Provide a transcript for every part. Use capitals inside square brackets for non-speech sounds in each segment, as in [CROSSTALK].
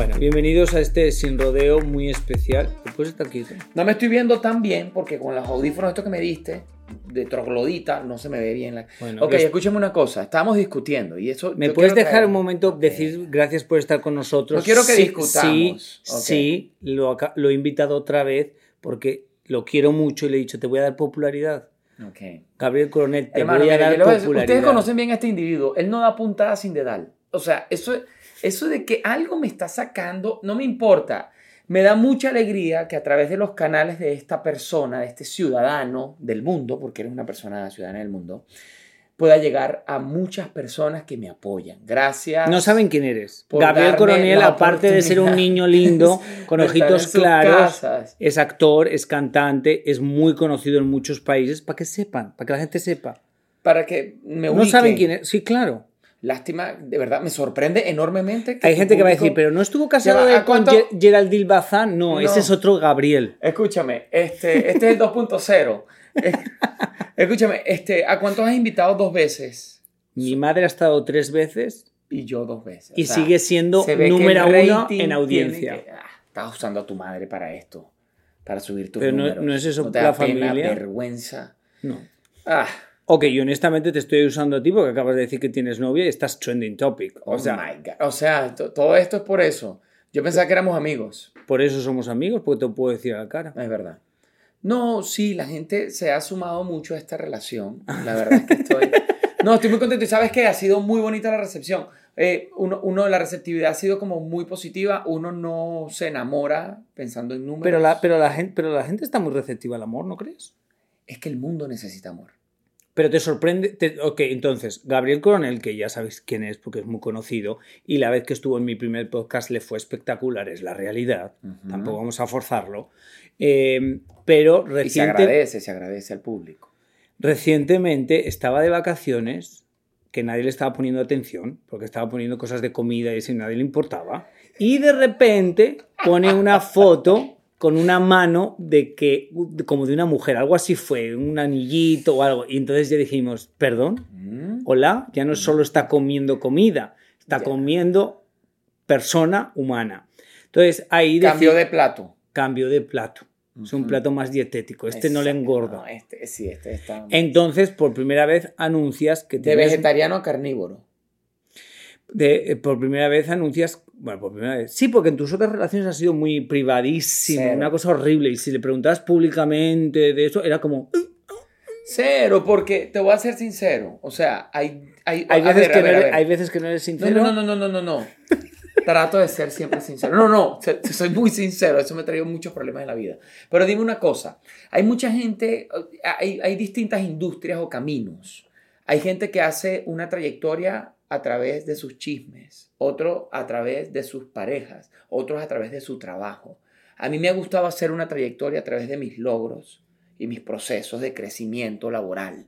Bueno, bienvenidos a este sin rodeo muy especial. ¿Te puedes estar quieto? No me estoy viendo tan bien porque con los audífonos estos que me diste de troglodita no se me ve bien la... Bueno, ok, es- escúchame una cosa. Estábamos discutiendo y eso... ¿Me puedes dejar traer- un momento decir gracias por estar con nosotros? No quiero que Sí, discutamos. Sí, Ok. sí, lo, lo he invitado otra vez porque lo quiero mucho y le he dicho, te voy a dar popularidad. Ok. Gabriel Coronel, te Hermano, voy a dar popularidad. ustedes conocen bien a este individuo. Él no da puntada sin dedal. O sea, eso, eso de que algo me está sacando, no me importa. Me da mucha alegría que a través de los canales de esta persona, de este ciudadano del mundo, porque eres una persona ciudadana del mundo, pueda llegar a muchas personas que me apoyan. Gracias. No saben quién eres. Gabriel Coronel, aparte de ser un niño lindo, [LAUGHS] con ojitos claros, casas. es actor, es cantante, es muy conocido en muchos países, para que sepan, para que la gente sepa. Para que me No ubiquen. saben quién es. Sí, claro. Lástima, de verdad, me sorprende enormemente. Hay tu gente que va a decir, pero no estuvo casado va, de- ¿a con cuánto? Ge- Geraldine Bazán. No, No. ese es otro Gabriel. Escúchame, este, este es el 2.0. Es- [LAUGHS] Escúchame, este, ¿a cuántos has invitado dos veces? Mi madre ha estado tres veces Y yo dos veces. y O sea, sigue siendo que número uno en audiencia. que- ah, estás usando a tu madre para esto, para subir tus Pero no- números. no es eso ¿No te la da pena, familia? vergüenza. No. Ah, Ok, y honestamente te estoy usando a ti porque acabas de decir que tienes novia y estás trending topic. oh O sea, my God. O sea, to- todo esto es por eso. Yo pensaba que éramos amigos. por eso somos amigos, porque te lo puedo decir a la cara. Es verdad. No, sí, la gente se ha sumado mucho a esta relación. La verdad es que estoy... [LAUGHS] No, estoy muy contento y sabes que ha sido muy bonita la recepción. Eh, uno, uno, la receptividad ha sido como muy positiva. Uno no se enamora pensando en números. Pero la, pero, la gente, pero la gente está muy receptiva al amor, ¿no crees? Es que el mundo necesita amor. Pero te sorprende. te- ok, entonces, Gabriel Coronel, que ya sabéis quién es porque es muy conocido, y la vez que estuvo en mi primer podcast le fue espectacular, es la realidad. Tampoco vamos a forzarlo. Eh, pero Y se reciente- agradece, se agradece al público. recientemente estaba de vacaciones, que nadie le estaba poniendo atención, porque estaba poniendo cosas de comida y eso y nadie le importaba. Y de repente pone una foto con una mano de que, como de una mujer, algo así fue, un anillito o algo. Y entonces ya dijimos, perdón, Mm. hola, ya no solo está comiendo comida, está Ya. comiendo persona humana. Entonces ahí Cambio de plato. cambio de plato. Es un plato más dietético. Este no le engorda. No, este, sí, este está... Entonces, por primera vez anuncias que de tienes- vegetariano a carnívoro. de- eh, por primera vez anuncias, bueno, por primera vez, sí, porque en tus otras relaciones ha sido muy privadísimo, Cero. una cosa horrible, y si le preguntabas públicamente de eso, era como, "Uh". Cero, porque te voy a ser sincero. O sea, hay... Hay, hay veces, ver, que ver, no eres, hay veces que no eres No, sincero. no, no, no, no, no, no. Trato de ser siempre sincero. No, no, soy muy sincero. Eso me ha traído muchos problemas en la vida. Pero dime una cosa. Hay mucha gente, hay, hay distintas industrias o caminos. Hay gente que hace una trayectoria a través de sus chismes, otro a través de sus parejas, otros a través de su trabajo. A mí me ha gustado hacer una trayectoria a través de mis logros y mis procesos de crecimiento laboral.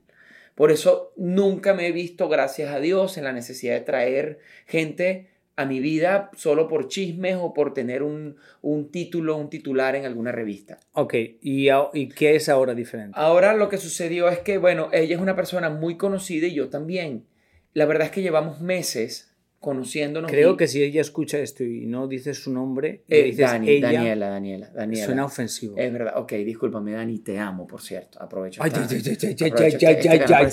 Por eso nunca me he visto, gracias a Dios, en la necesidad de traer gente a mi vida solo por chismes o por tener un, un título, un titular en alguna revista. Ok, ¿Y, ¿y qué es ahora diferente? Ahora lo que sucedió es que, bueno, ella es una persona muy conocida y yo también. La verdad es que llevamos meses conociéndonos. Creo y- que si ella escucha esto y no dices su nombre, Eh, dices Dani, ella, Daniela, Daniela, Daniela. suena ofensivo. Es verdad, ok, discúlpame, Dani, te amo, por cierto. Aprovecho. Ay, presente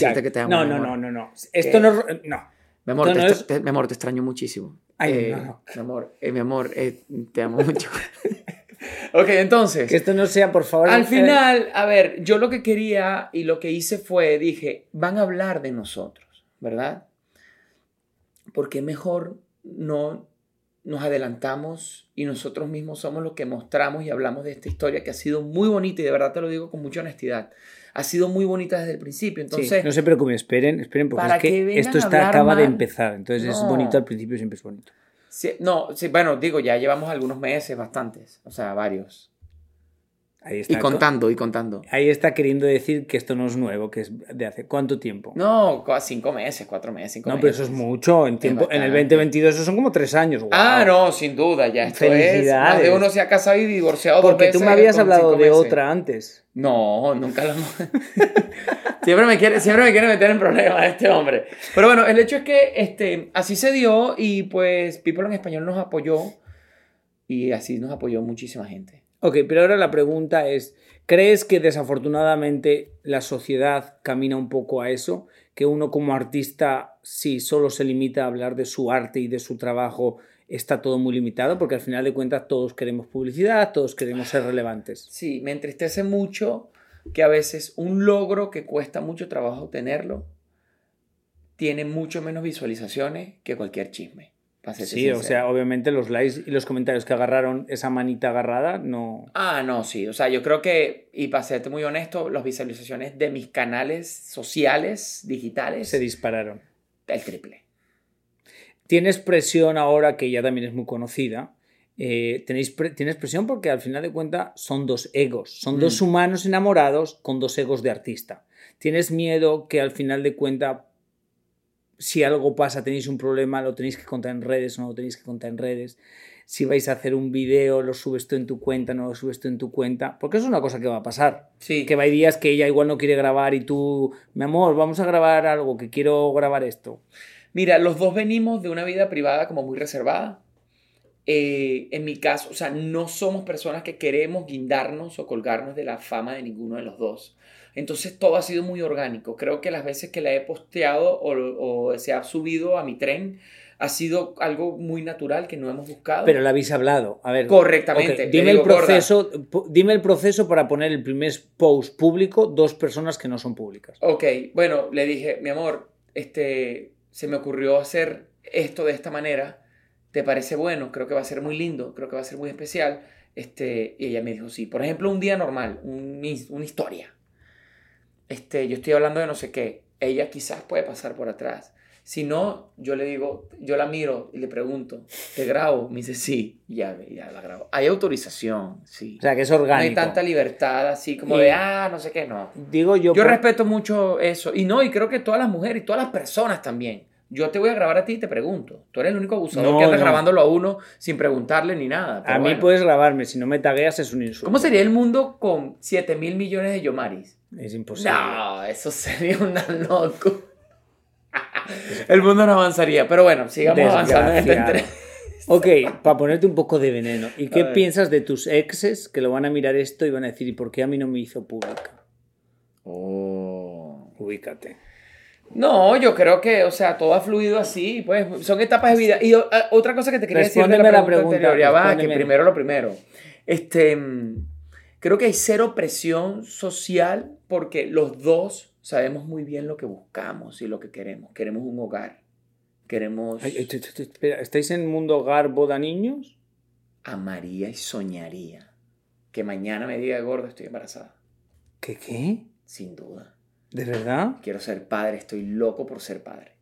ay. que te amo, No, no, no, no, no. Esto Eh, no. No. Mi amor, Esto te, no extra- te- mi amor, te extraño muchísimo. Ay, Eh, no, no. Mi amor, eh, mi amor, eh, te amo mucho. [LAUGHS] ok, entonces. Que esto no sea, por favor. Al eh, final, a ver, yo lo que quería y lo que hice fue, dije, van a hablar de nosotros, ¿verdad? Porque mejor no nos adelantamos y nosotros mismos somos los que mostramos y hablamos de esta historia que ha sido muy bonita y de verdad te lo digo con mucha honestidad. Ha sido muy bonita desde el principio. sí, Entonces, no se preocupen, esperen, esperen, porque para es que, que vengan esto está, acaba de empezar. Entonces es bonito al principio, siempre es bonito. sí, no, sí, bueno, digo, ya llevamos algunos meses, bastantes, o sea, varios. Ahí está. Y contando, y contando. Ahí está queriendo decir que esto no es nuevo, que es de hace cuánto tiempo. No, cinco meses, cuatro meses, cinco No, meses. pero eso es mucho. En, tiempo, en el bastante. 2022 eso son como tres años. Ah, guau. no, sin duda, ya esto es. Felicidades. Más de uno se ha casado y divorciado dos Porque veces. tú me habías hablado de otra antes. No, nunca lo [LAUGHS] siempre, me quiere, siempre me quiere meter en problemas este hombre. Pero bueno, el hecho es que este, así se dio y pues People en Español nos apoyó y así nos apoyó muchísima gente. Ok, pero ahora la pregunta es, ¿crees que desafortunadamente la sociedad camina un poco a eso? Que uno como artista, si solo se limita a hablar de su arte y de su trabajo, está todo muy limitado, porque al final de cuentas todos queremos publicidad, todos queremos ser relevantes. Sí, me entristece mucho que a veces un logro que cuesta mucho trabajo tenerlo tiene mucho menos visualizaciones que cualquier chisme. Sí, o sea, obviamente los likes y los comentarios que agarraron esa manita agarrada, no... Ah, no, sí. O sea, yo creo que, y para serte muy honesto, las visualizaciones de mis canales sociales, digitales, se dispararon. el triple. Tienes presión ahora que ya también es muy conocida. eh, tenéis tienes presión porque al final de cuentas son dos egos, son Mm. dos humanos enamorados con dos egos de artista. Tienes miedo que al final de cuentas, si algo pasa, tenéis un problema, lo tenéis que contar en redes o no lo tenéis que contar en redes. Si vais a hacer un video, lo subes tú en tu cuenta, no lo subes tú en tu cuenta, porque es una cosa que va a pasar. Sí. Que va hay días que ella igual no quiere grabar y tú, mi amor, vamos a grabar algo, que quiero grabar esto. Mira, los dos venimos de una vida privada como muy reservada. Eh, en mi caso, o sea, no somos personas que queremos guindarnos o colgarnos de la fama de ninguno de los dos. Entonces todo ha sido muy orgánico. Creo que las veces que la he posteado o, o se ha subido a mi tren ha sido algo muy natural que no hemos buscado. Pero la habéis hablado. A ver. Correctamente. dime, el digo, proceso, dime el proceso para poner el primer post público dos personas que no son públicas. Ok, bueno, le dije, mi amor, este, se me ocurrió hacer esto de esta manera. ¿Te parece bueno? Creo que va a ser muy lindo, creo que va a ser muy especial. Este, y ella me dijo, sí. Por ejemplo, un día normal, un una historia. Este, yo estoy hablando de no sé qué. Ella quizás puede pasar por atrás. Si no, yo le digo, yo la miro y le pregunto, ¿te grabo? Me dice, sí, ya, ya la grabo. Hay autorización, sí. O sea, que es no hay orgánico. tanta libertad así como Y- de, ah, no sé qué, no. Digo yo. Yo por- respeto mucho eso. Y no, y creo que todas las mujeres y todas las personas también. Yo te voy a grabar a ti y te pregunto. Tú eres el único abusador No, que anda no. grabándolo a uno sin preguntarle ni nada. pero A mí bueno. puedes grabarme, si no me tagueas es un insulto. ¿Cómo sería el mundo con 7 mil millones de Yomaris? Es imposible. No, eso [LAUGHS] sería una loco. el mundo no avanzaría. Pero bueno, sigamos avanzando en esta Desgraciado. entrevista. [LAUGHS] Ok, para ponerte un poco de veneno. ¿Y qué piensas de tus exes que lo van a mirar esto y van a decir, ¿y por qué a mí no me hizo pública? Oh. Ubícate. No, yo creo que, o sea, todo ha fluido así, pues son etapas de vida. Y a- otra cosa que te quería decir de la la pregunta, pregunta, anterior, ya va, que primero lo primero. Este, mm, creo que hay cero presión social porque los dos sabemos muy bien lo que buscamos y lo que queremos. Queremos un hogar, queremos Ay, espera, ¿estáis en mundo hogar boda niños? amaría y soñaría que mañana me diga gordo estoy embarazada, ¿Qué qué? sin duda. ¿De verdad? Quiero ser padre, estoy loco por ser padre.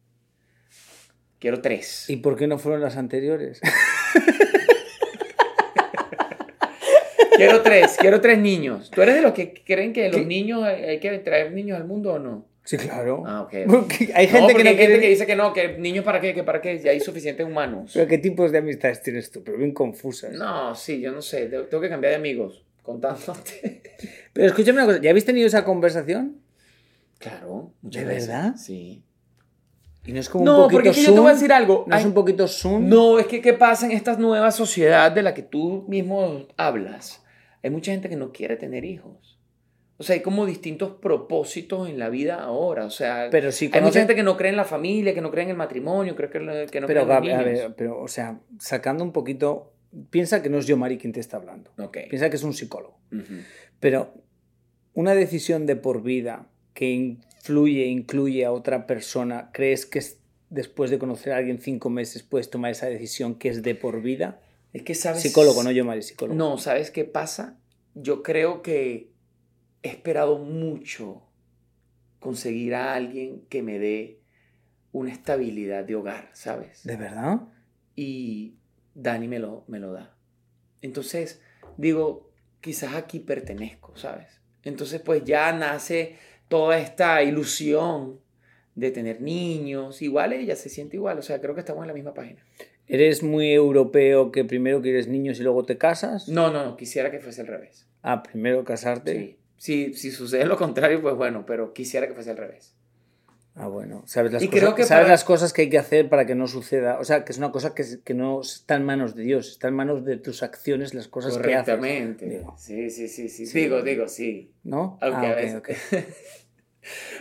Quiero tres. ¿Y por qué no fueron las anteriores? [LAUGHS] Quiero tres, quiero tres niños. ¿Tú eres de los que creen que los niños hay, hay que traer niños al mundo o no? Sí, claro. Ah, ok. [LAUGHS] Porque hay No, gente que porque no hay quiere... gente que dice que no, que niños para qué, que para qué, ya hay suficientes humanos. ¿Pero qué tipos de amistades tienes tú? Pero bien confusas. No, sí, yo no sé, te- tengo que cambiar de amigos, contándote. [LAUGHS] Pero escúchame una cosa, ¿ya habéis tenido esa conversación? Claro, ¿De verdad? Sí. Y no es como No, un poquito porque es que yo te voy a decir algo. ¿No es Hay- un poquito Zoom? No, es que ¿qué pasa en esta nueva sociedad de la que tú mismo hablas? Hay mucha gente que no quiere tener hijos. O sea, hay como distintos propósitos en la vida ahora. O sea, Pero sí hay conoce- mucha gente que no cree en la familia, que no cree en el matrimonio, cree que, que no Pero, cree en los a ver, pero, o sea, sacando un poquito... Piensa que no es yo, Mari, quien te está hablando. Ok. Piensa que es un psicólogo. Ujú. Pero una decisión de por vida que influye, incluye a otra persona, ¿crees que es- después de conocer a alguien cinco meses puedes tomar esa decisión que es de por vida? Es que sabes... Psicólogo, no yo, Mari, psicólogo. No, ¿sabes qué pasa? Yo creo que he esperado mucho conseguir a alguien que me dé una estabilidad de hogar, ¿sabes? ¿De verdad? y Dani me lo, me lo da. Entonces, digo, quizás aquí pertenezco, ¿sabes? Entonces, pues ya nace toda esta ilusión de tener niños. Igual ella se siente igual, o sea, creo que estamos en la misma página. ¿Eres muy europeo que primero quieres niños y luego te casas? No, no, no, quisiera que fuese al revés. Ah, primero casarte. Sí. Si, si sucede lo contrario, pues bueno, pero quisiera que fuese al revés. Ah, bueno. ¿Sabes, las, Y cosas, creo que sabes para- las cosas que hay que hacer para que no suceda? O sea, que es una cosa que, que no está en manos de Dios, está en manos de tus acciones, las cosas que haces. Correctamente. Sí, sí, sí, sí, Sí. Digo, digo, sí. ¿No? Aunque Ah, a veces... [LAUGHS]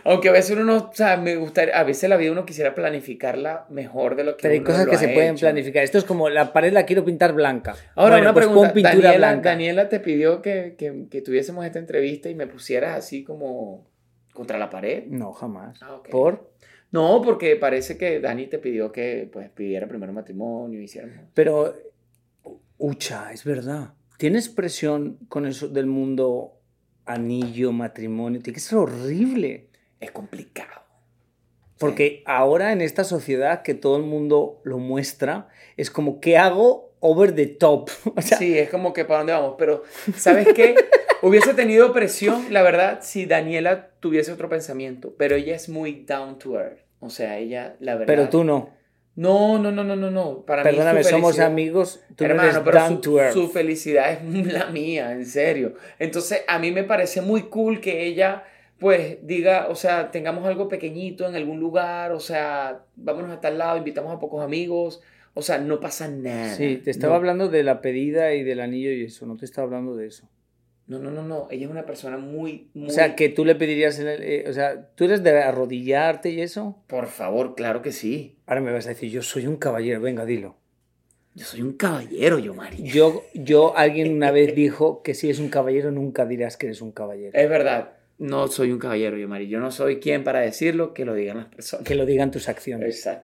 Aunque a veces uno no, o sea, me gustaría, a veces la vida uno quisiera planificarla mejor de lo que Pero hay cosas lo que se pueden planificar. Esto es como la pared la quiero pintar blanca. Ahora, Bueno, una pues pregunta. pintura Daniela, blanca. Daniela te pidió que, que, que tuviésemos esta entrevista y me pusieras así como contra la pared. No, jamás. Ah. ¿Por? No, porque parece que Dani te pidió que pues pidiera primero matrimonio, hiciéramos. Pero, ucha, es verdad. ¿Tienes presión con eso del mundo anillo, matrimonio? Tiene que ser horrible. Es complicado. Porque ahora en esta sociedad que todo el mundo lo muestra, es como, ¿qué hago over the top? [LAUGHS] O sea, Sí, es como que para dónde vamos. Pero, ¿sabes qué? Hubiese tenido presión, la verdad, si Daniela tuviese otro pensamiento. Pero ella es muy down to earth. O sea, ella, la verdad. pero tú no. No, no, no, no, no, no. Para mí Perdóname, su somos amigos, tú no Hermano, pero su, to earth. su felicidad es [LAUGHS] la mía, en serio. Entonces, a mí me parece muy cool que ella, pues, diga, o sea, tengamos algo pequeñito en algún lugar, o sea, vámonos a tal lado, invitamos a pocos amigos, o sea, no pasa nada. Sí, te estaba no, hablando de la pedida y del anillo y eso, no te estaba hablando de eso. No, no, no, no, ella es una persona muy, muy... O sea, que tú le pedirías, el- eh, o sea, tú eres de arrodillarte y eso. Por favor, claro que sí. Ahora me vas a decir, yo soy un caballero, venga, dilo. Yo soy un caballero, yo, Mari. Yo, yo, alguien una vez [LAUGHS] dijo que si eres un caballero nunca dirás que eres un caballero. Es verdad, no soy un caballero, yo, Mari. Yo no soy quien para decirlo, que lo digan las personas. Que lo digan tus acciones. Exacto.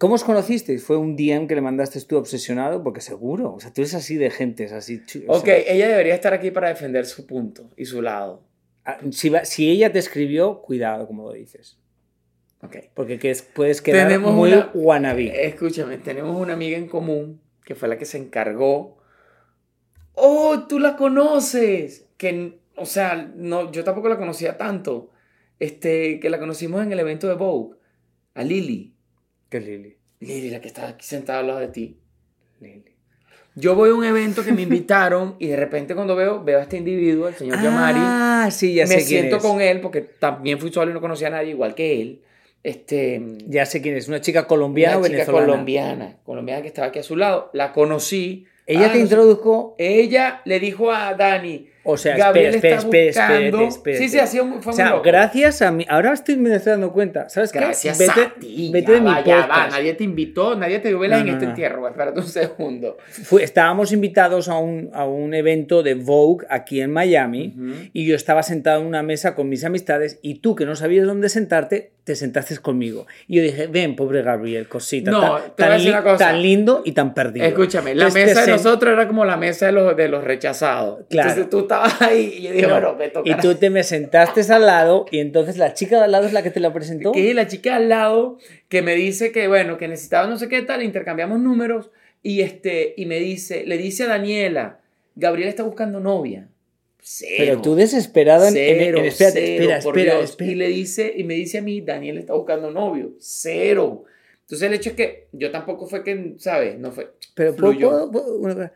¿Cómo os conocisteis? ¿Fue un DM que le mandaste tú obsesionado? Porque seguro, o sea, tú eres así de gente, es así. o Ok, sea, ella debería estar aquí para defender su punto y su lado. ah, si, va- si ella te escribió, cuidado como lo dices. Ok. Porque que es- puedes quedar Tenemos muy una- wannabe. Escúchame, tenemos una amiga en común que fue la que se encargó. ¡Oh, tú la conoces! Que, o sea, no, yo tampoco la conocía tanto. Este, que la conocimos en el evento de Vogue. A Lily. Es Lili. Lily, la que está aquí sentada al lado de ti. Lili. Yo voy a un evento que me invitaron y de repente cuando veo, veo a este individuo, el señor Yamari. Ah, sí, ya sé me quién siento es. con él porque también fui solo y no conocía a nadie igual que él. Este, Ya sé quién es. Una chica colombiana una o chica venezolana. colombiana, colombiana que estaba aquí a su lado. La conocí. Ella Ah, te no sé- introdujo. Ella le dijo a Dani, O sea, Gabriel espera, está espera, espera, espera, buscando- Sí, sí, así fue muy O sea, loco. gracias a mí. Ahora estoy me estoy dando cuenta. ¿Sabes qué? Gracias vete, a ti. vete ya de mi ya va. Nadie te invitó, nadie te dio velas No, en no, este no. entierro. Espérate un segundo. Fue- estábamos invitados a un, a un evento de Vogue aquí en Miami y yo estaba sentado en una mesa con mis amistades y tú que no sabías dónde sentarte, te sentaste conmigo. Y yo dije, ven, pobre Gabriel, cosita, No, tan, te voy a tan decir li- una cosa. tan lindo y tan perdido. Escúchame, la Entonces, mesa de nosotros era como la mesa de los, de los rechazados. Claro. Entonces tú estabas ahí y yo dije, No, bueno, me toca. y tú te me sentaste al lado y entonces la chica de al lado es la que te la presentó. Que la chica al lado que me dice que, bueno, que necesitaba no sé qué tal, intercambiamos números y, este, y me dice, le dice a Daniela, Gabriel está buscando novia. Cero. Pero tú desesperado en, en- Cero, en- espérate, cero, espera, por espera, Dios. espera. Y le dice, y me dice a mí, Daniel está buscando novio. Cero. Entonces el hecho es que yo tampoco fue que, ¿sabes? No fue. Pero ¿puedo- fluyó. puedo- puedo- cosa?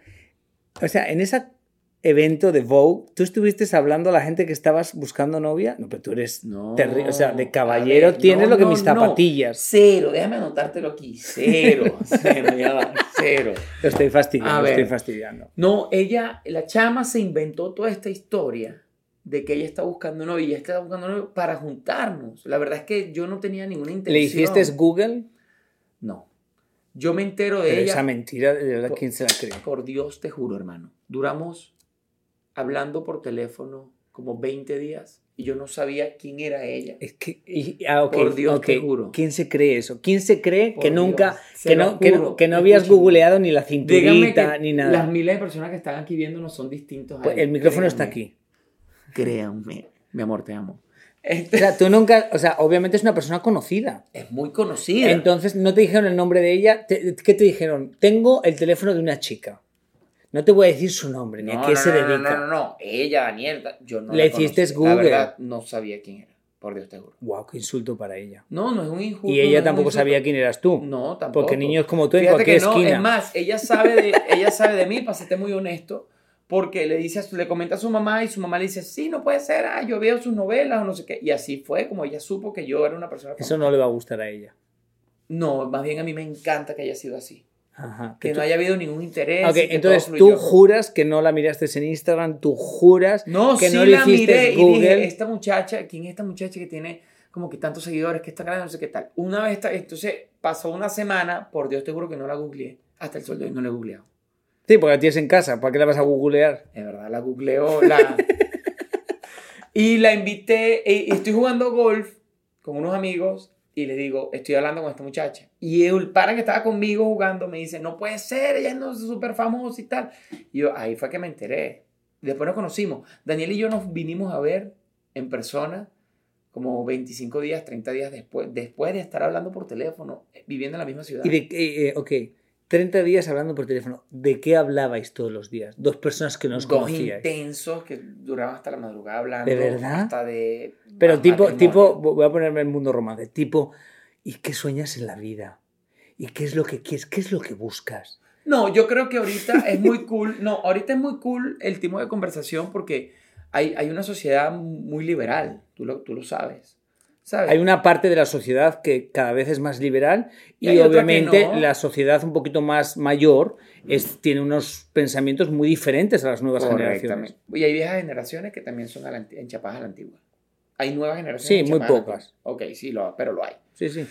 o sea, en ese evento de Vogue, ¿tú estuviste hablando a la gente que estabas buscando novia? No, pero tú eres No. terri- o sea, de caballero ver, tienes no, lo que no, mis zapatillas. Cero, déjame anotártelo aquí. Cero. [LAUGHS] Cero, ya va. Cero. Lo estoy fastidiando, lo ver. estoy fastidiando. No, ella, la chama se inventó toda esta historia de que ella está buscando novio y ella está buscando novio para juntarnos. La verdad es que yo no tenía ninguna intención. ¿Le hiciste Google? No. Yo me entero de Pero ella. esa mentira, de verdad, ¿quién se la cree? Por Dios te juro, hermano. Duramos hablando por teléfono como 20 días y yo no sabía quién era ella. Es que, y- ah, ok, Por Dios, ok. te juro. ¿Quién se cree eso? ¿Quién se cree Por que nunca, Dios, se que no, que no, que no habías googleado ni la cinturita ni las nada? miles de personas que están aquí viéndonos son distintos. a Pues él. el micrófono está Créanme. aquí. Créanme. Mi amor, te amo. O Este, sea, tú nunca, o sea, obviamente es una persona conocida. es muy conocida. Entonces, no te dijeron el nombre de ella. ¿Qué te dijeron? Tengo el teléfono de una chica. No te voy a decir su nombre ni a qué no, se no, no, dedica. No, no, no. Ella, Daniel, yo no Le la hiciste. Google. La verdad, no sabía quién era. Por Dios te juro. Wow, qué insulto para ella. No, no es un injusto. Y no ella tampoco sabía quién eras tú. No, tampoco. Porque niños como tú en Fíjate cualquier que no, esquina. es más, ella sabe de, ella sabe de mí, para serte muy honesto, porque le dice, le comenta a su mamá y su mamá le dice, sí, no puede ser, ah, yo veo sus novelas o no sé qué. Y así fue como ella supo que yo era una persona Eso no le va a gustar a ella. No, más bien a mí me encanta que haya sido así. Ajá. Que tú- no haya habido ningún interés. Ok, y que entonces tú juras que no la miraste en Instagram, tú juras No, que sí no le la hiciste miré y Google. dije, esta muchacha, ¿quién es esta muchacha que tiene como que tantos seguidores, que está grande, no sé qué tal? Una vez, entonces pasó una semana, por Dios te juro que no la googleé, hasta el sol de hoy no la he googleado. Sí, porque la tienes en casa, ¿para qué la vas a googlear? De verdad, la googleo, la... [LAUGHS] y la invité, y y estoy jugando golf con unos amigos y le digo, estoy hablando con esta muchacha. Y el para que estaba conmigo jugando me dice, no puede ser, ella no es súper famosa y tal. Y yo, ahí fue que me enteré. Después nos conocimos. Daniel y yo nos vinimos a ver en persona como 25 días, 30 días después, después de estar hablando por teléfono, eh, viviendo en la misma ciudad. Y de, eh, eh, ok, 30 días hablando por teléfono. ¿De qué hablabais todos los días? Dos personas que nos Dos conocíais. intensos que duraban hasta la madrugada hablando. ¿De verdad? Hasta de... Pero tipo, matrimonio. tipo, voy a ponerme en el mundo romance, tipo, ¿y qué sueñas en la vida? ¿Y qué es lo que quieres? ¿Qué es lo que buscas? No, yo creo que ahorita es muy cool. No, ahorita es muy cool el tipo de conversación porque hay, hay una sociedad muy liberal. Tú lo, tú lo sabes. ¿Sabes? Hay una parte de la sociedad que cada vez es más liberal Y y, obviamente no. la sociedad un poquito más mayor es, tiene unos pensamientos muy diferentes a las nuevas generaciones. Y hay viejas generaciones que también son enchapadas a la antigua. Hay nuevas generaciones. Sí, muy pocas. Ok, sí, lo, pero lo hay. Sí, sí.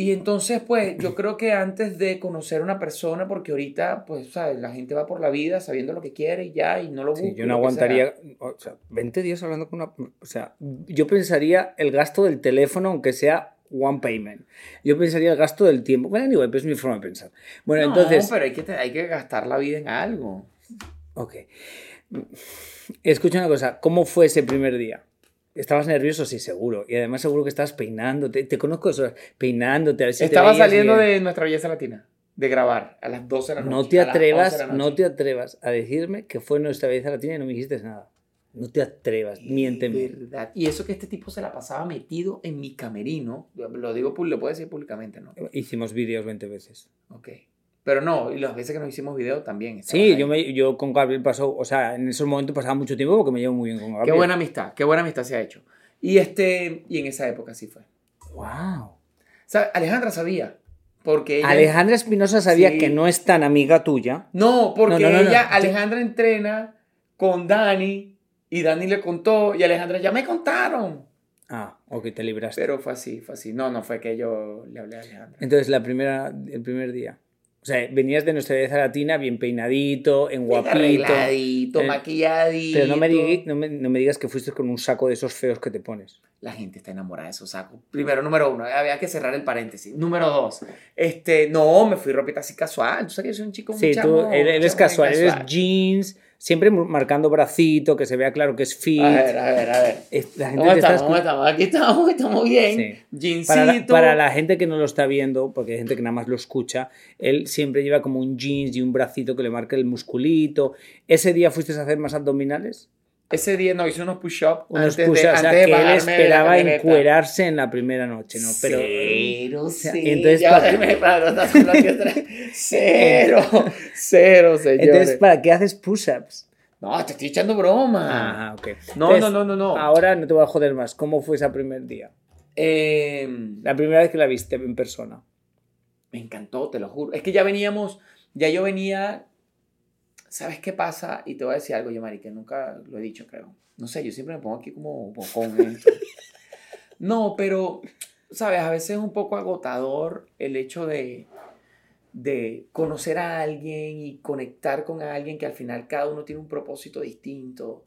Y entonces, pues, yo creo que antes de conocer a una persona, porque ahorita, pues, ¿sabes? La gente va por la vida sabiendo lo que quiere y ya, y no lo busca. Sí, yo no aguantaría, o sea, 20 días hablando con una... O sea, yo pensaría el gasto del teléfono, aunque sea one payment. Yo pensaría el gasto del tiempo. Bueno, anyway, pero es mi forma de pensar. Bueno, No, entonces... pero hay que, hay que gastar la vida en algo. Ok. Escucha una cosa, ¿cómo fue ese primer día? ¿Estabas nervioso? Sí, seguro. Y además seguro que estabas peinándote. Te conozco eso, peinándote. A ver si te Estaba veías saliendo bien. de nuestra belleza latina, de grabar a las 12 de la noche. No te a las 11 atrevas, no te atrevas a decirme que fue nuestra belleza latina y no me dijiste nada. No te atrevas, miénteme. Verdad. Y eso que este tipo se la pasaba metido en mi camerino, lo digo, lo puedo decir públicamente, ¿no? Hicimos vídeos 20 veces. Ok. Pero no, y las veces que nos hicimos video también. Sí, ahí. yo, me, yo con Gabriel pasó, o sea, en esos momentos pasaba mucho tiempo porque me llevo muy bien con Gabriel. Qué buena amistad, qué buena amistad se ha hecho. Y, este, y en esa época sí fue. Wow. ¿Sabe? Alejandra sabía, porque ella... Alejandra Espinosa sabía Sí. que no es tan amiga tuya. No, porque No, no, no, ella, Alejandra entrena con Dani y Dani le contó y Alejandra ya me contaron. Ah, ok, te libraste. Pero fue así, fue así. No, no fue que yo le hablé a Alejandra. Entonces, la primera, el primer día. O sea, venías de nuestra belleza latina bien peinadito, en guapito. Eh, maquilladito. Pero no me, digui- no, me, no me digas que fuiste con un saco de esos feos que te pones. La gente está enamorada de esos sacos. Primero, número uno, había que cerrar el paréntesis. Número dos, este, no, me fui ropita así casual. Tú sabes que soy un chico muy Sí, tú chamo, eres, eres chamo bien casual, eres jeans, siempre marcando bracito, que se vea claro que es fit. A ver, a ver, a ver. La gente ¿Cómo te está estamos? ¿Cómo escu- estamos? Aquí estamos, estamos bien. Sí. Jeansito. Para la, para la gente que no lo está viendo, porque hay gente que nada más lo escucha, él siempre lleva como un jeans y un bracito que le marca el musculito. ¿Ese día fuiste a hacer más abdominales? Ese día no hice unos push-ups Unos antes, push-ups, de, o sea, antes que él esperaba encuerarse en la primera noche, ¿no? Pero, cero, sea, cero. entonces, Ya, para- me- [LAUGHS] no, vez. [LAUGHS] Cero, cero, señores. Entonces, ¿para qué haces push-ups? No, te estoy echando broma. Ah, ok. No, Entonces, no, no, no, no. Ahora no te voy a joder más. ¿Cómo fue ese primer día? Eh, La primera vez que la viste en persona. me encantó, te lo juro. Es que ya veníamos, ya yo venía. ¿Sabes qué pasa? Y te voy a decir algo, yo, Mari, que nunca lo he dicho, creo. No sé, yo siempre me pongo aquí como bocón. No, pero, ¿sabes? A veces es un poco agotador el hecho de, de conocer a alguien y conectar con alguien que al final cada uno tiene un propósito distinto.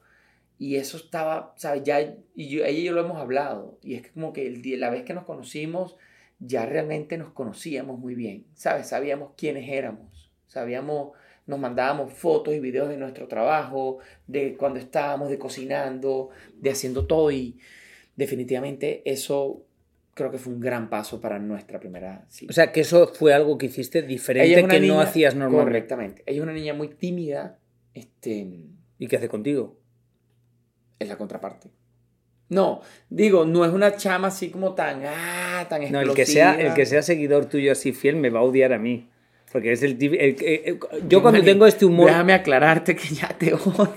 Y eso estaba, ¿sabes? Ya, y yo, ella y yo lo hemos hablado. Y es como que el la vez que nos conocimos, ya realmente nos conocíamos muy bien, ¿sabes? Sabíamos quiénes éramos, sabíamos, nos mandábamos fotos y videos de nuestro trabajo, de cuando estábamos, de cocinando, de haciendo todo y definitivamente eso creo que fue un gran paso para nuestra primera cita. O sea, que eso fue algo que hiciste diferente que no hacías normalmente. Correctamente. Ella es una niña muy tímida, este, ¿Y qué hace contigo? es la contraparte. No, digo, no es una chama así como tan, ah, tan No, explosiva. el que, sea, el que sea seguidor tuyo así fiel me va a odiar a mí. Porque es el, tip- el que- eh, Yo cuando Mani, tengo este humor... Déjame aclararte que ya te odio.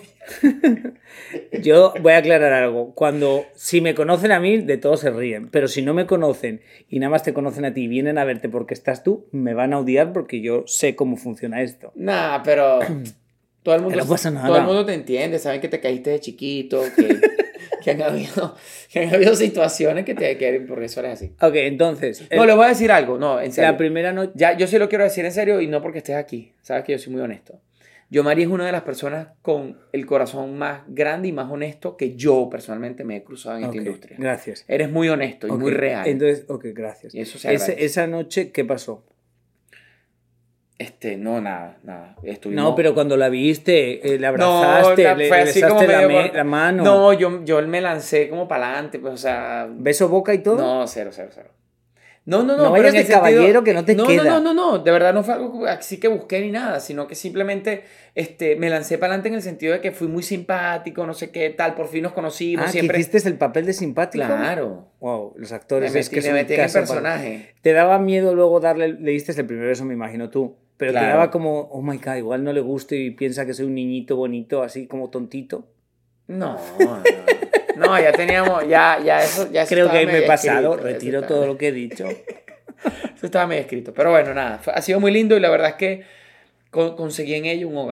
[LAUGHS] Yo voy a aclarar algo. Cuando, si me conocen a mí, de todo se ríen. Pero si no me conocen y nada más te conocen a ti y vienen a verte porque estás tú, me van a odiar porque yo sé cómo funciona esto. Nah, pero [CLEARS THROAT] todo el mundo, No pasa nada. todo el mundo te entiende, saben que te caíste de chiquito, que, [LAUGHS] [LAUGHS] que han, habido, que han habido situaciones que te que por eso eres así. Ok, entonces. No, el- le voy a decir algo, no, en serio. la primera noche. Ya, yo sí lo quiero decir en serio y no porque estés aquí, sabes que yo soy muy honesto. Yo, Mari, es una de las personas con el corazón más grande y más honesto que yo personalmente me he cruzado en Ok, esta industria. Gracias. Eres muy honesto y Ok, muy real. Entonces, ok, gracias. Y eso se Ese- esa noche, ¿qué pasó? Este, no, nada, nada. Estuvimos... No, pero cuando la viste, eh, la No, abrazaste, la- le, fue le así besaste como la, me- la mano. No, yo, yo me lancé como para adelante, pues, o sea... ¿Beso boca y todo? No, cero, cero, cero. No, no, no. No pero vayas en el de caballero que no te no, queda. No, no, no, no. De verdad no fue algo así que busqué ni nada, sino que simplemente este, me lancé para adelante en el sentido de que fui muy simpático, no sé qué tal, por fin nos conocimos. Ah, siempre. hiciste el papel de simpático. Claro. Wow, los Me actores es metí, que me metí en el caso para- personaje. Te daba miedo luego darle, le diste el primer beso, me imagino tú. Pero Claro. daba como, oh my god, igual no le gusto y piensa que soy un niñito bonito, así como tontito. No, no, no, ya teníamos, ya, ya eso, ya Creo que me he pasado, escrito, retiro todo lo que he dicho. [LAUGHS] Eso estaba medio escrito. Pero bueno, nada, ha sido muy lindo y la verdad es que con- conseguí en ello un hogar.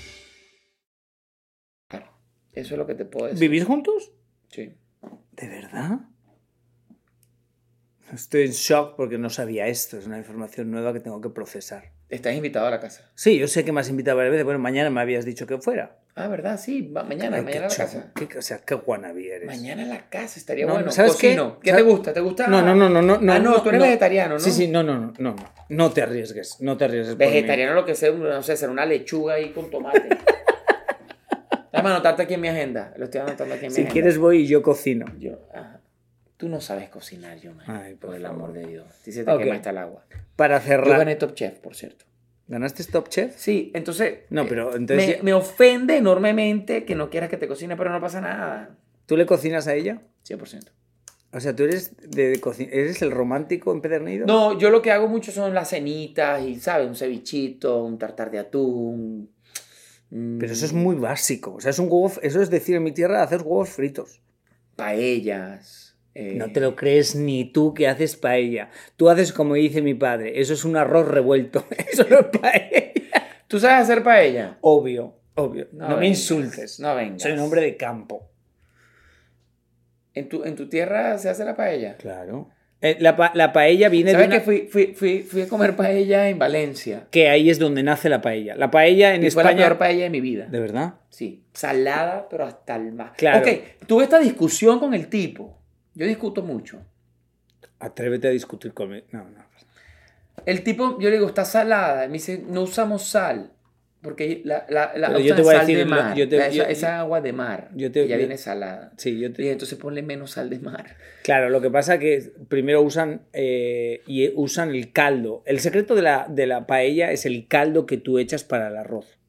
Eso es lo que te puedo decir. ¿Vivís juntos? Sí. ¿De verdad? Estoy en shock porque no sabía esto. Es una información nueva que tengo que procesar. Estás invitado a la casa. Sí, yo sé que me has invitado varias veces. Bueno, mañana me habías dicho que fuera. Ah, ¿verdad? Sí, va- mañana, Ay, mañana a la qué casa. qué- o sea, qué guanabí eres. Mañana en la casa estaría No, bueno. ¿sabes qué? Cocino. ¿Qué? ¿Sabes? te gusta? ¿Te gusta? No, no, no, no, no. Ah, no, tú eres vegetariano, ¿no? Sí, sí, no, no, no, no, no. Te arriesgues, no te arriesgues. por mí. Vegetariano lo que sea, no sé, será una lechuga ahí con tomate. [LAUGHS] Déjame anotarte aquí en mi agenda. Lo estoy anotando aquí en mi Si agenda. quieres voy y yo cocino. Yo. Tú no sabes cocinar, yo, man. Ay, por por el amor de Dios. Ti se te Ok. quema hasta el agua. Para Yo cerrar. gané Top Chef, por cierto. ¿Ganaste Top Chef? Sí, entonces. No, eh, pero entonces Me, ya- me ofende enormemente que no quieras que te cocine, pero no pasa nada. ¿Tú le cocinas a ella? 100%. O sea, tú eres de eres el romántico empedernido. No, yo lo que hago mucho son las cenitas y, ¿sabes? Un cevichito, un tartar de atún. Mm, Pero eso es muy básico. O sea, es un huevo. Eso es decir, en mi tierra haces huevos fritos. Paellas. eh, No te lo crees ni tú que haces paella. Tú haces como dice mi padre. Eso es un arroz revuelto. [LAUGHS] Eso no es paella. ¿Tú sabes hacer paella? Obvio, obvio. No, me vengas, insultes. No vengas. Soy un hombre de campo. ¿En tu, ¿En tu tierra se hace la paella? Claro. Eh, la, pa- la paella viene de ¿Sabes una- que fui, fui, fui, fui a comer paella en Valencia? que ahí es donde nace la paella. La paella en y fue la España. peor paella de mi vida. ¿De verdad? Sí, salada, pero hasta el más. Claro. Ok, tuve esta discusión con el tipo. Yo discuto mucho. Atrévete a discutir conmigo. No, no. El tipo, yo le digo, está salada. Me dice, no usamos sal. Porque la, la, la Pero yo usan te voy a sal decir, de mar. yo te- esa, yo- esa agua de mar. yo te- ya yo- viene salada. Sí, yo te- Y entonces ponle menos sal de mar. Claro, lo que pasa que primero usan eh, y usan el caldo. El secreto de la, de la paella es el caldo que tú echas para el arroz.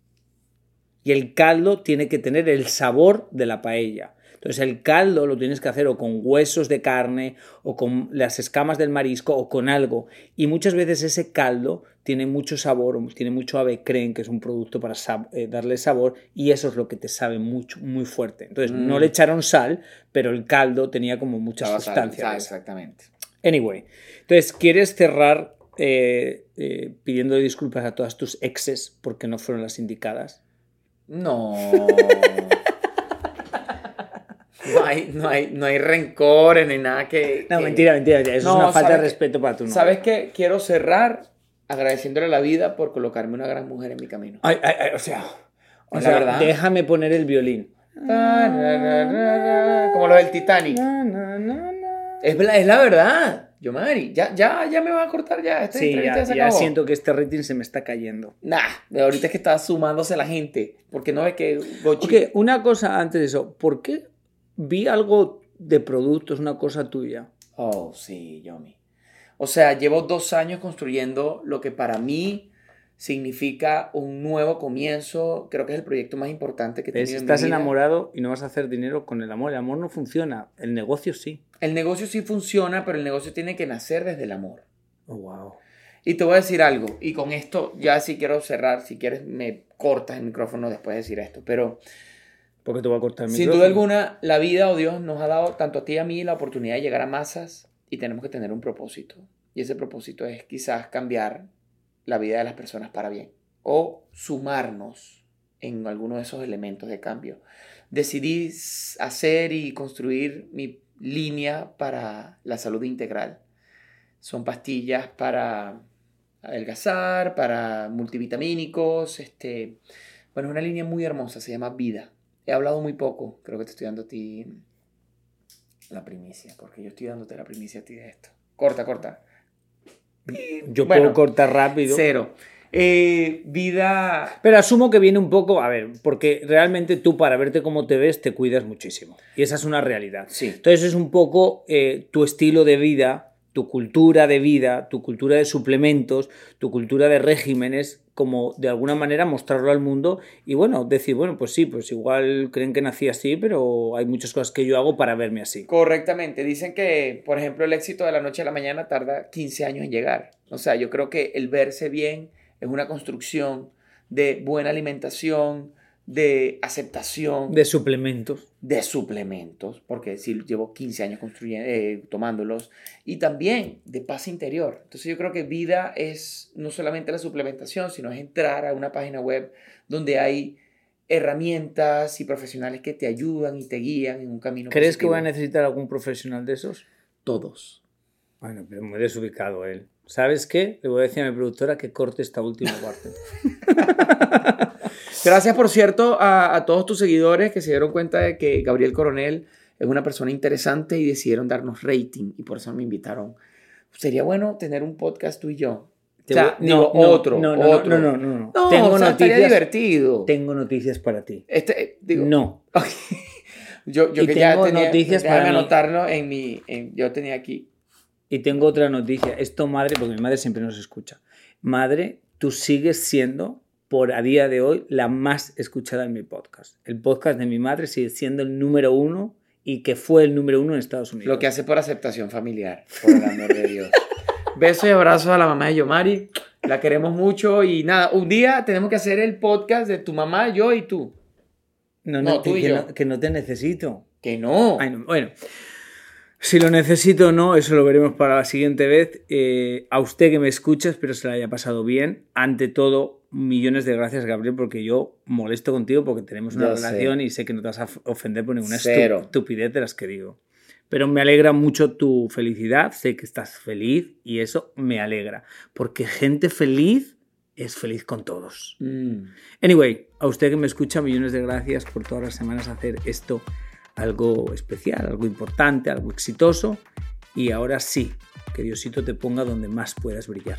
Y el caldo tiene que tener el sabor de la paella. Entonces el caldo lo tienes que hacer o con huesos de carne o con las escamas del marisco o con algo. Y muchas veces ese caldo tiene mucho sabor, o tiene mucho ave creen, que es un producto para sab- eh, darle sabor y eso es lo que te sabe mucho, muy fuerte. Entonces Mm. no le echaron sal, pero el caldo tenía como mucha sal- sustancia. sal, exactamente. Anyway, entonces, ¿quieres cerrar eh, eh, pidiendo disculpas a todas tus exes porque no fueron las indicadas? No. [LAUGHS] No hay, no, hay, no hay rencores ni nada que. No, que- mentira, mentira, mentira. Eso No, es una falta de respeto para tu novia. ¿Sabes qué? Quiero cerrar agradeciéndole a la vida por colocarme una gran mujer en mi camino. Ay, ay, ay, o sea, o Es sea, verdad. déjame poner el violín. Como lo del Titanic. Es la, es la verdad. Yo, Mari, ya, ya, ya me va a cortar ya. Sí, ya, se ya acabó. siento que este rating se me está cayendo. Nah, de ahorita es que está sumándose la gente. Porque no ve que Gochi- Ok, una cosa antes de eso. ¿Por qué vi algo de productos, una cosa tuya? Oh, sí, Yomi. O sea, llevo dos años construyendo lo que para mí significa un nuevo comienzo. Creo que es el proyecto más importante que he tenido en Estás mi vida. enamorado y no vas a hacer dinero con el amor. El amor no funciona. El negocio sí. El negocio sí funciona, pero el negocio tiene que nacer desde el amor. Oh, wow. Y te voy a decir algo, y con esto ya sí quiero cerrar, si quieres me cortas el micrófono después de decir esto, pero Porque te voy a cortar el sin micrófono. duda alguna la vida o Dios nos ha dado tanto a ti y a mí la oportunidad de llegar a masas y tenemos que tener un propósito. Y ese propósito es quizás cambiar la vida de las personas para bien o sumarnos en alguno de esos elementos de cambio. Decidí hacer y construir mi línea para la salud integral. Son pastillas para adelgazar, para multivitamínicos, este, bueno, es una línea muy hermosa, se llama Vida. He hablado muy poco, creo que te estoy dando a ti la primicia, porque yo estoy dándote la primicia a ti de esto. Corta, corta. Yo Bueno, puedo cortar rápido. Cero. Eh, vida. Pero asumo que viene un poco, a ver, porque realmente tú para verte cómo te ves te cuidas muchísimo. Y esa es una realidad. Sí. Entonces es un poco eh, tu estilo de vida, tu cultura de vida, tu cultura de suplementos, tu cultura de regímenes, como de alguna manera mostrarlo al mundo y bueno, decir, bueno, pues sí, pues igual creen que nací así, pero hay muchas cosas que yo hago para verme así. Correctamente. Dicen que, por ejemplo, el éxito de la noche a la mañana tarda 15 años en llegar. O sea, yo creo que el verse bien es una construcción de buena alimentación, de aceptación, De suplementos. de suplementos, porque sí llevo 15 años construyendo, eh, tomándolos, y también de paz interior. Entonces yo creo que vida es no solamente la suplementación, sino es entrar a una página web donde hay herramientas y profesionales que te ayudan y te guían en un camino ¿Crees que voy a necesitar algún profesional de esos? Todos. Bueno, pero muy desubicado él. ¿Sabes qué? Le voy a decir a mi productora que corte esta última parte. [LAUGHS] Gracias, por cierto, a, a todos tus seguidores que se dieron cuenta de que Gabriel Coronel es una persona interesante y decidieron darnos rating y por eso me invitaron. Sería bueno tener un podcast tú y yo. O sea, voy- digo, no, no, otro, no, no, otro. no, no, no, no. No, Tengo o sea, estaría noticias- divertido. Tengo noticias para ti. Este, eh, digo, No. [LAUGHS] ok. Yo, yo Y que ya tengo tenía, noticias para mí. anotarlo en mi, en- yo tenía aquí. Y tengo otra noticia. Esto, madre, porque mi madre siempre nos escucha. Madre, tú sigues siendo, por a día de hoy, la más escuchada en mi podcast. El podcast de mi madre sigue siendo el número uno y que fue el número uno en Estados Unidos. Lo que hace por aceptación familiar, por el amor de Dios. [LAUGHS] Beso y abrazo a la mamá de Yomari. La queremos mucho y nada, un día tenemos que hacer el podcast de tu mamá, yo y tú. No, No, no, tú que, y que yo. no, que no te necesito. Que no. Ay, no, Bueno, si lo necesito o no, eso lo veremos para la siguiente vez. Eh, a usted que me escucha, espero se le haya pasado bien. Ante todo, millones de gracias, Gabriel, porque yo molesto contigo porque tenemos una sé. relación y sé que no te vas a ofender por ninguna Cero. estupidez de las que digo. Pero me alegra mucho tu felicidad, sé que estás feliz y eso me alegra, porque gente feliz es feliz con todos. Mm. Anyway, a usted que me escucha, millones de gracias por todas las semanas hacer esto algo especial, algo importante, algo exitoso. Y ahora sí, que Diosito te ponga donde más puedas brillar.